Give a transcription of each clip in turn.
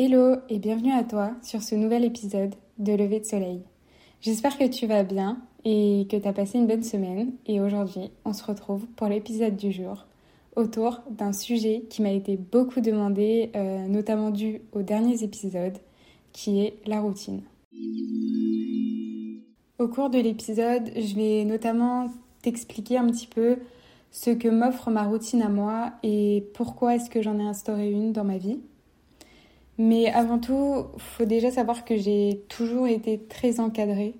Hello et bienvenue à toi sur ce nouvel épisode de Lever de Soleil. J'espère que tu vas bien et que tu as passé une bonne semaine et aujourd'hui on se retrouve pour l'épisode du jour autour d'un sujet qui m'a été beaucoup demandé, euh, notamment dû aux derniers épisodes, qui est la routine. Au cours de l'épisode, je vais notamment t'expliquer un petit peu ce que m'offre ma routine à moi et pourquoi est-ce que j'en ai instauré une dans ma vie. Mais avant tout, faut déjà savoir que j'ai toujours été très encadrée,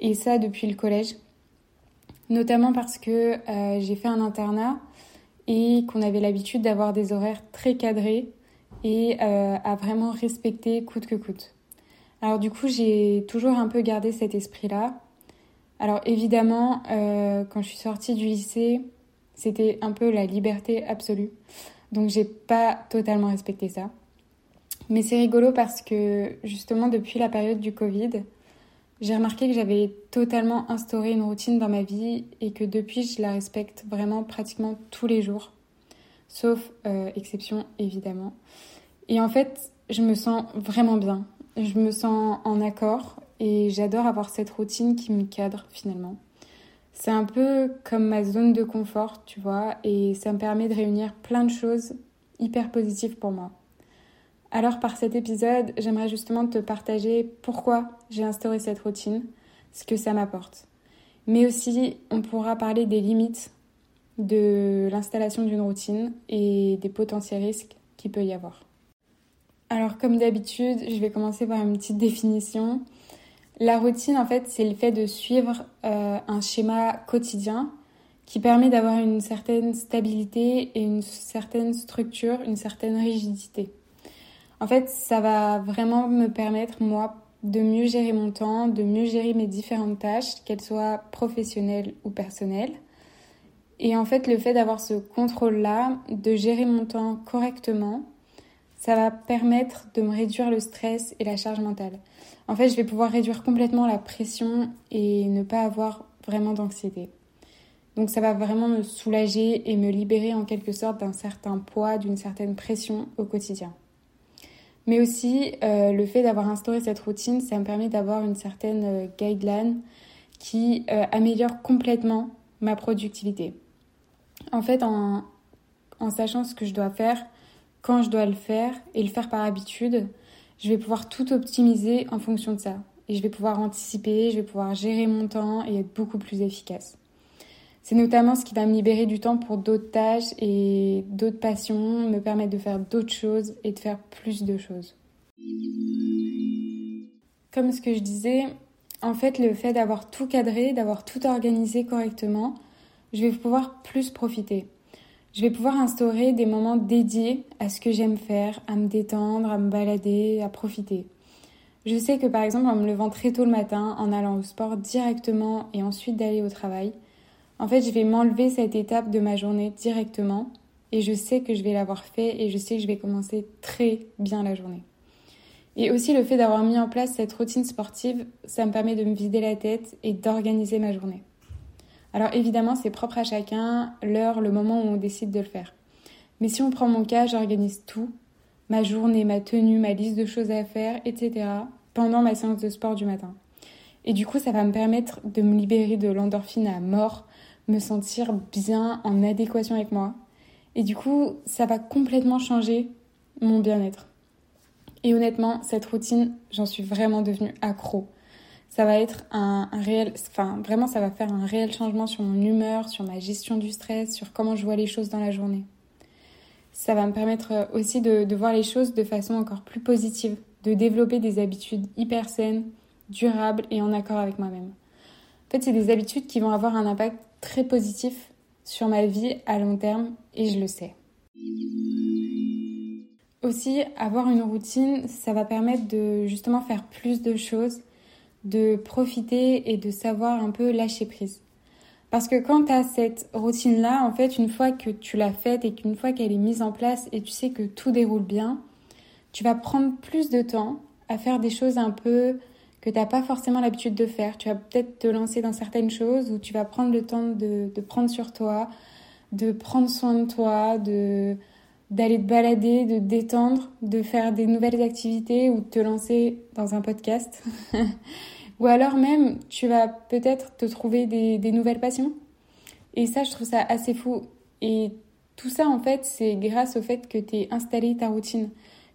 et ça depuis le collège. Notamment parce que euh, j'ai fait un internat et qu'on avait l'habitude d'avoir des horaires très cadrés et euh, à vraiment respecter coûte que coûte. Alors du coup, j'ai toujours un peu gardé cet esprit-là. Alors évidemment, euh, quand je suis sortie du lycée, c'était un peu la liberté absolue. Donc j'ai pas totalement respecté ça. Mais c'est rigolo parce que justement depuis la période du Covid, j'ai remarqué que j'avais totalement instauré une routine dans ma vie et que depuis je la respecte vraiment pratiquement tous les jours, sauf euh, exception évidemment. Et en fait, je me sens vraiment bien, je me sens en accord et j'adore avoir cette routine qui me cadre finalement. C'est un peu comme ma zone de confort, tu vois, et ça me permet de réunir plein de choses hyper positives pour moi. Alors par cet épisode, j'aimerais justement te partager pourquoi j'ai instauré cette routine, ce que ça m'apporte. Mais aussi, on pourra parler des limites de l'installation d'une routine et des potentiels risques qu'il peut y avoir. Alors comme d'habitude, je vais commencer par une petite définition. La routine, en fait, c'est le fait de suivre euh, un schéma quotidien qui permet d'avoir une certaine stabilité et une certaine structure, une certaine rigidité. En fait, ça va vraiment me permettre, moi, de mieux gérer mon temps, de mieux gérer mes différentes tâches, qu'elles soient professionnelles ou personnelles. Et en fait, le fait d'avoir ce contrôle-là, de gérer mon temps correctement, ça va permettre de me réduire le stress et la charge mentale. En fait, je vais pouvoir réduire complètement la pression et ne pas avoir vraiment d'anxiété. Donc ça va vraiment me soulager et me libérer en quelque sorte d'un certain poids, d'une certaine pression au quotidien. Mais aussi, euh, le fait d'avoir instauré cette routine, ça me permet d'avoir une certaine euh, guideline qui euh, améliore complètement ma productivité. En fait, en, en sachant ce que je dois faire, quand je dois le faire et le faire par habitude, je vais pouvoir tout optimiser en fonction de ça. Et je vais pouvoir anticiper, je vais pouvoir gérer mon temps et être beaucoup plus efficace. C'est notamment ce qui va me libérer du temps pour d'autres tâches et d'autres passions, me permettre de faire d'autres choses et de faire plus de choses. Comme ce que je disais, en fait, le fait d'avoir tout cadré, d'avoir tout organisé correctement, je vais pouvoir plus profiter. Je vais pouvoir instaurer des moments dédiés à ce que j'aime faire, à me détendre, à me balader, à profiter. Je sais que par exemple en me levant très tôt le matin, en allant au sport directement et ensuite d'aller au travail, en fait, je vais m'enlever cette étape de ma journée directement et je sais que je vais l'avoir fait et je sais que je vais commencer très bien la journée. Et aussi le fait d'avoir mis en place cette routine sportive, ça me permet de me vider la tête et d'organiser ma journée. Alors évidemment, c'est propre à chacun, l'heure, le moment où on décide de le faire. Mais si on prend mon cas, j'organise tout, ma journée, ma tenue, ma liste de choses à faire, etc., pendant ma séance de sport du matin. Et du coup, ça va me permettre de me libérer de l'endorphine à mort, me sentir bien, en adéquation avec moi. Et du coup, ça va complètement changer mon bien-être. Et honnêtement, cette routine, j'en suis vraiment devenue accro. Ça va être un, réel, enfin vraiment, ça va faire un réel changement sur mon humeur, sur ma gestion du stress, sur comment je vois les choses dans la journée. Ça va me permettre aussi de, de voir les choses de façon encore plus positive, de développer des habitudes hyper saines, durables et en accord avec moi-même. En fait, c'est des habitudes qui vont avoir un impact très positif sur ma vie à long terme et je le sais. Aussi, avoir une routine, ça va permettre de justement faire plus de choses, de profiter et de savoir un peu lâcher prise. Parce que quand tu as cette routine-là, en fait, une fois que tu l'as faite et qu'une fois qu'elle est mise en place et tu sais que tout déroule bien, tu vas prendre plus de temps à faire des choses un peu que tu n'as pas forcément l'habitude de faire. Tu vas peut-être te lancer dans certaines choses où tu vas prendre le temps de, prendre sur toi, de prendre soin de toi, de d'aller te balader, de te détendre, de faire des nouvelles activités ou de te lancer dans un podcast. ou alors même, tu vas peut-être te trouver des, nouvelles passions. Et ça, je trouve ça assez fou. Et tout ça, en fait, c'est grâce au fait que tu installé ta routine.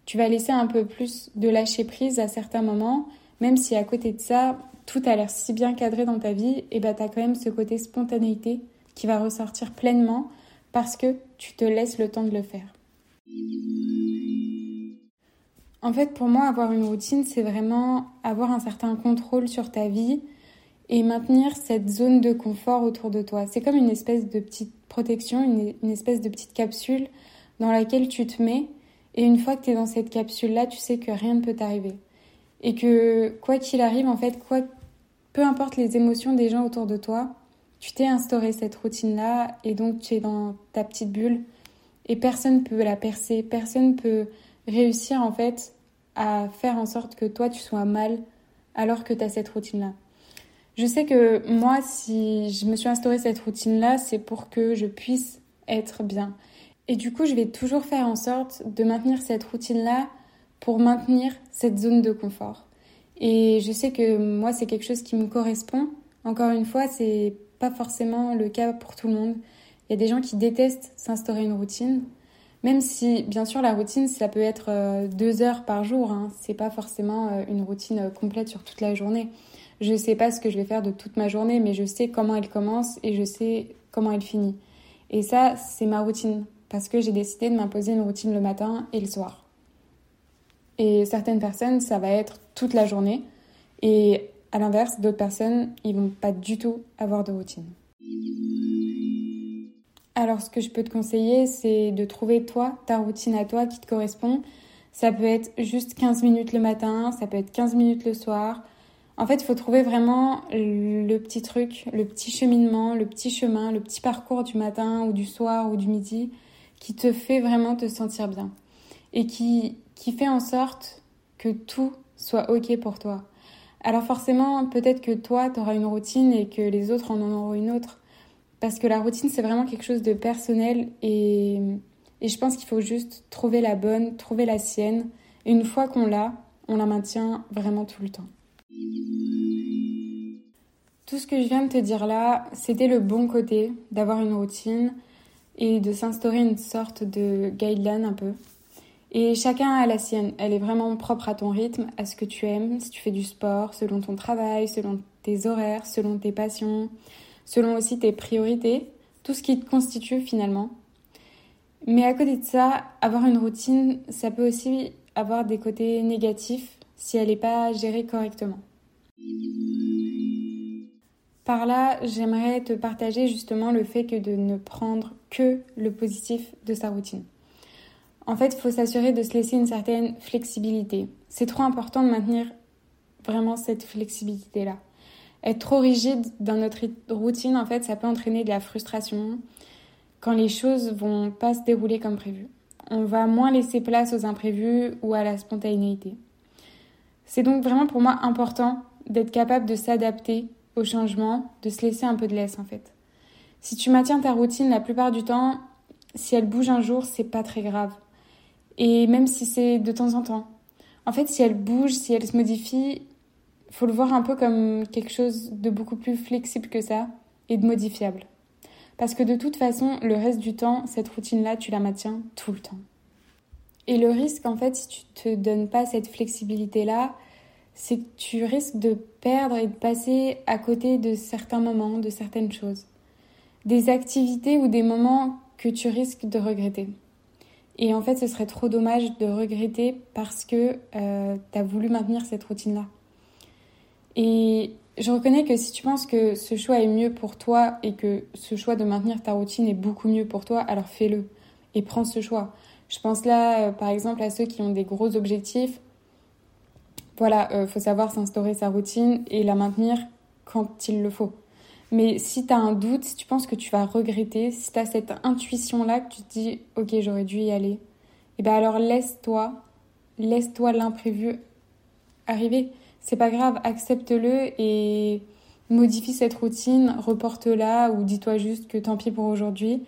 Tu vas laisser un peu plus de lâcher prise à certains moments, même si à côté de ça, tout a l'air si bien cadré dans ta vie, et bah, tu as quand même ce côté spontanéité qui va ressortir pleinement parce que tu te laisses le temps de le faire. En fait, pour moi, avoir une routine, c'est vraiment avoir un certain contrôle sur ta vie et maintenir cette zone de confort autour de toi. C'est comme une espèce de petite protection, une, espèce de petite capsule dans laquelle tu te mets. Et une fois que tu es dans cette capsule-là, tu sais que rien ne peut t'arriver. Et que quoi qu'il arrive, en fait, quoi, peu importe les émotions des gens autour de toi, tu t'es instauré cette routine-là et donc tu es dans ta petite bulle et personne ne peut la percer, personne ne peut réussir en fait à faire en sorte que toi tu sois mal alors que tu as cette routine-là. Je sais que moi, si je me suis instauré cette routine-là, c'est pour que je puisse être bien. Et du coup, je vais toujours faire en sorte de maintenir cette routine-là pour maintenir cette zone de confort. Et je sais que moi, c'est quelque chose qui me correspond. Encore une fois, c'est pas forcément le cas pour tout le monde. Il y a des gens qui détestent s'instaurer une routine, même si, bien sûr, la routine, ça peut être euh, deux heures par jour. Hein. C'est pas forcément euh, une routine euh, complète sur toute la journée. Je sais pas ce que je vais faire de toute ma journée, mais je sais comment elle commence et je sais comment elle finit. Et ça, c'est ma routine, parce que j'ai décidé de m'imposer une routine le matin et le soir. Et certaines personnes, ça va être toute la journée. Et à l'inverse, d'autres personnes, ils vont pas du tout avoir de routine. Alors, ce que je peux te conseiller, c'est de trouver toi, ta routine à toi qui te correspond. Ça peut être juste 15 minutes le matin, ça peut être 15 minutes le soir. En fait, il faut trouver vraiment le petit truc, le petit cheminement, le petit chemin, le petit parcours du matin ou du soir ou du midi qui te fait vraiment te sentir bien et qui, qui fait en sorte que tout soit OK pour toi. Alors forcément, peut-être que toi, tu auras une routine et que les autres en auront une autre. Parce que la routine, c'est vraiment quelque chose de personnel et, et je pense qu'il faut juste trouver la bonne, trouver la sienne. Une fois qu'on l'a, on la maintient vraiment tout le temps. Tout ce que je viens de te dire là, c'était le bon côté d'avoir une routine et de s'instaurer une sorte de guideline un peu. Et chacun a la sienne. Elle est vraiment propre à ton rythme, à ce que tu aimes, si tu fais du sport, selon ton travail, selon tes horaires, selon tes passions, selon aussi tes priorités, tout ce qui te constitue finalement. Mais à côté de ça, avoir une routine, ça peut aussi avoir des côtés négatifs si elle n'est pas gérée correctement. Par là, j'aimerais te partager justement le fait que de ne prendre que le positif de sa routine. En fait, il faut s'assurer de se laisser une certaine flexibilité. C'est trop important de maintenir vraiment cette flexibilité-là. Être trop rigide dans notre routine, en fait, ça peut entraîner de la frustration quand les choses vont pas se dérouler comme prévu. On va moins laisser place aux imprévus ou à la spontanéité. C'est donc vraiment pour moi important d'être capable de s'adapter au changement, de se laisser un peu de laisse en fait. Si tu maintiens ta routine la plupart du temps, si elle bouge un jour, c'est pas très grave. Et même si c'est de temps en temps. En fait, si elle bouge, si elle se modifie, faut le voir un peu comme quelque chose de beaucoup plus flexible que ça et de modifiable. Parce que de toute façon, le reste du temps, cette routine-là, tu la maintiens tout le temps. Et le risque, en fait, si tu te donnes pas cette flexibilité-là, c'est que tu risques de perdre et de passer à côté de certains moments, de certaines choses. Des activités ou des moments que tu risques de regretter. Et en fait, ce serait trop dommage de regretter parce que euh, tu as voulu maintenir cette routine-là. Et je reconnais que si tu penses que ce choix est mieux pour toi et que ce choix de maintenir ta routine est beaucoup mieux pour toi, alors fais-le et prends ce choix. Je pense là, euh, par exemple, à ceux qui ont des gros objectifs. Voilà, il euh, faut savoir s'instaurer sa routine et la maintenir quand il le faut. Mais si tu as un doute, si tu penses que tu vas regretter, si tu as cette intuition-là que tu te dis ok j'aurais dû y aller, et eh bien alors laisse-toi, laisse-toi l'imprévu arriver. C'est pas grave, accepte-le et modifie cette routine, reporte-la ou dis-toi juste que tant pis pour aujourd'hui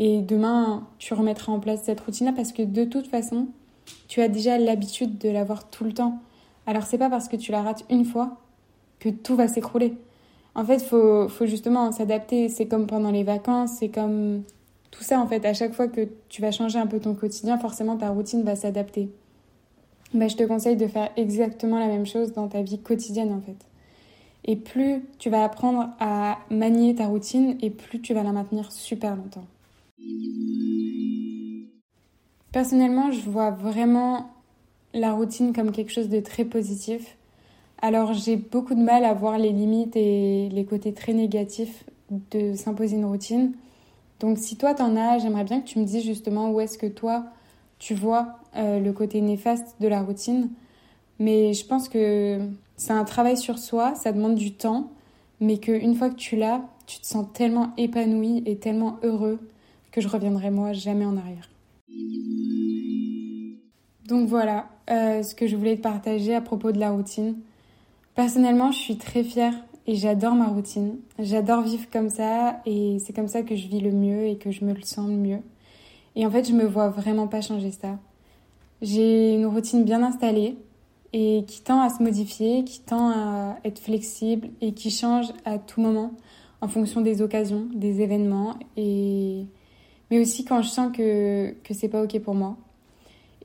Et demain, tu remettras en place cette routine-là parce que de toute façon, tu as déjà l'habitude de l'avoir tout le temps. Alors c'est pas parce que tu la rates une fois que tout va s'écrouler. En fait, faut, faut justement s'adapter. C'est comme pendant les vacances, c'est comme tout ça en fait. À chaque fois que tu vas changer un peu ton quotidien, forcément ta routine va s'adapter. Bah, je te conseille de faire exactement la même chose dans ta vie quotidienne en fait. Et plus tu vas apprendre à manier ta routine et plus tu vas la maintenir super longtemps. Personnellement, je vois vraiment la routine comme quelque chose de très positif. Alors j'ai beaucoup de mal à voir les limites et les côtés très négatifs de s'imposer une routine. Donc si toi t'en as, j'aimerais bien que tu me dises justement où est-ce que toi tu vois euh, le côté néfaste de la routine. Mais je pense que c'est un travail sur soi, ça demande du temps, mais qu'une fois que tu l'as, tu te sens tellement épanoui et tellement heureux que je reviendrai moi jamais en arrière. Donc voilà euh, ce que je voulais te partager à propos de la routine. Personnellement, je suis très fière et j'adore ma routine. J'adore vivre comme ça et c'est comme ça que je vis le mieux et que je me le sens le mieux. Et en fait, je me vois vraiment pas changer ça. J'ai une routine bien installée et qui tend à se modifier, qui tend à être flexible et qui change à tout moment en fonction des occasions, des événements et mais aussi quand je sens que que c'est pas OK pour moi.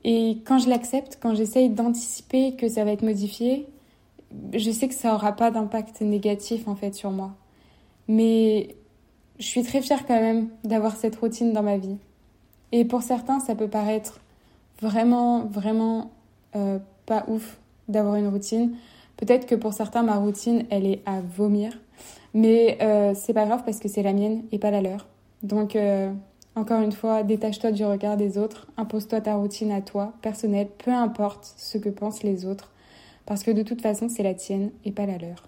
Et quand je l'accepte, quand j'essaye d'anticiper que ça va être modifié, je sais que ça aura pas d'impact négatif en fait sur moi. Mais je suis très fière quand même d'avoir cette routine dans ma vie. Et pour certains, ça peut paraître vraiment, vraiment euh, pas ouf d'avoir une routine. Peut-être que pour certains, ma routine, elle est à vomir. Mais euh, c'est pas grave parce que c'est la mienne et pas la leur. Donc, euh, encore une fois, détache-toi du regard des autres, impose-toi ta routine à toi, personnelle, peu importe ce que pensent les autres, parce que de toute façon, c'est la tienne et pas la leur.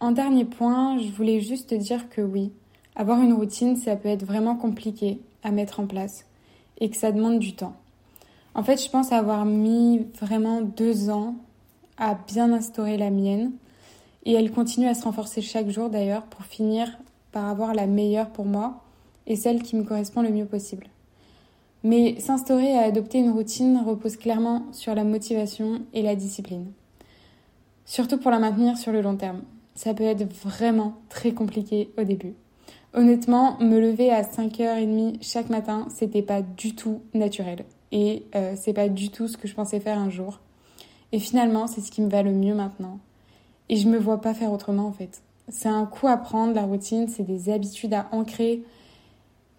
En dernier point, je voulais juste te dire que oui, avoir une routine, ça peut être vraiment compliqué à mettre en place et que ça demande du temps. En fait, je pense avoir mis vraiment deux ans à bien instaurer la mienne et elle continue à se renforcer chaque jour d'ailleurs pour finir par avoir la meilleure pour moi et celle qui me correspond le mieux possible. Mais s'instaurer et adopter une routine repose clairement sur la motivation et la discipline. Surtout pour la maintenir sur le long terme. Ça peut être vraiment très compliqué au début. Honnêtement, me lever à 5h30 chaque matin, c'était pas du tout naturel. Et euh, c'est pas du tout ce que je pensais faire un jour. Et finalement, c'est ce qui me va le mieux maintenant. Et je me vois pas faire autrement en fait. C'est un coup à prendre, la routine, c'est des habitudes à ancrer.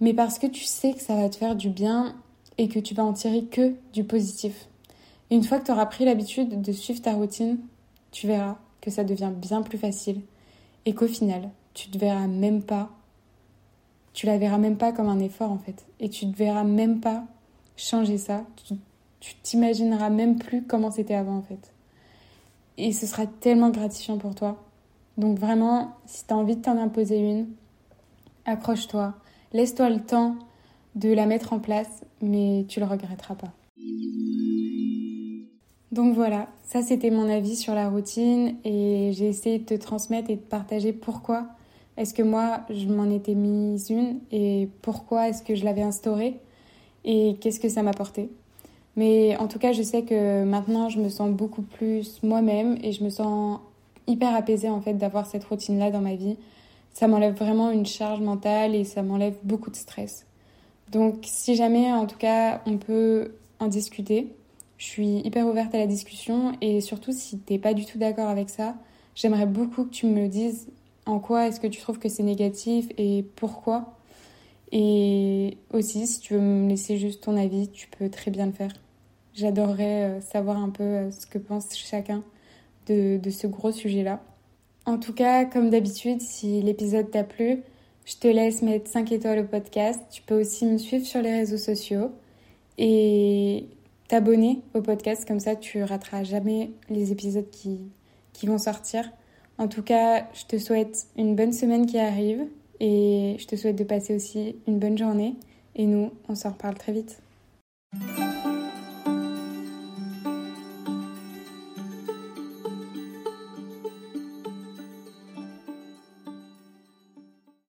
Mais parce que tu sais que ça va te faire du bien et que tu vas en tirer que du positif. une fois que tu auras pris l'habitude de suivre ta routine, tu verras que ça devient bien plus facile et qu'au final, tu te verras même pas tu la verras même pas comme un effort en fait. Et tu ne verras même pas changer ça. Tu t'imagineras même plus comment c'était avant en fait. Et ce sera tellement gratifiant pour toi. Donc vraiment, si tu as envie de t'en imposer une, accroche-toi. Laisse-toi le temps de la mettre en place, mais tu le regretteras pas. Donc voilà, ça c'était mon avis sur la routine et j'ai essayé de te transmettre et de partager pourquoi est-ce que moi, je m'en étais mise une et pourquoi est-ce que je l'avais instaurée et qu'est-ce que ça m'apportait Mais en tout cas, je sais que maintenant, je me sens beaucoup plus moi-même et je me sens hyper apaisée en fait d'avoir cette routine-là dans ma vie. Ça m'enlève vraiment une charge mentale et ça m'enlève beaucoup de stress. Donc si jamais, en tout cas, on peut en discuter, je suis hyper ouverte à la discussion et surtout si t'es pas du tout d'accord avec ça, j'aimerais beaucoup que tu me dises en quoi est-ce que tu trouves que c'est négatif et pourquoi. Et aussi, si tu veux me laisser juste ton avis, tu peux très bien le faire. J'adorerais euh, savoir un peu euh, ce que pense chacun de ce gros sujet-là. En tout cas, comme d'habitude, si l'épisode t'a plu, je te laisse mettre 5 étoiles au podcast. Tu peux aussi me suivre sur les réseaux sociaux et t'abonner au podcast, comme ça tu rateras jamais les épisodes qui, qui vont sortir. En tout cas, je te souhaite une bonne semaine qui arrive et je te souhaite de passer aussi une bonne journée. Et nous, on s'en reparle très vite.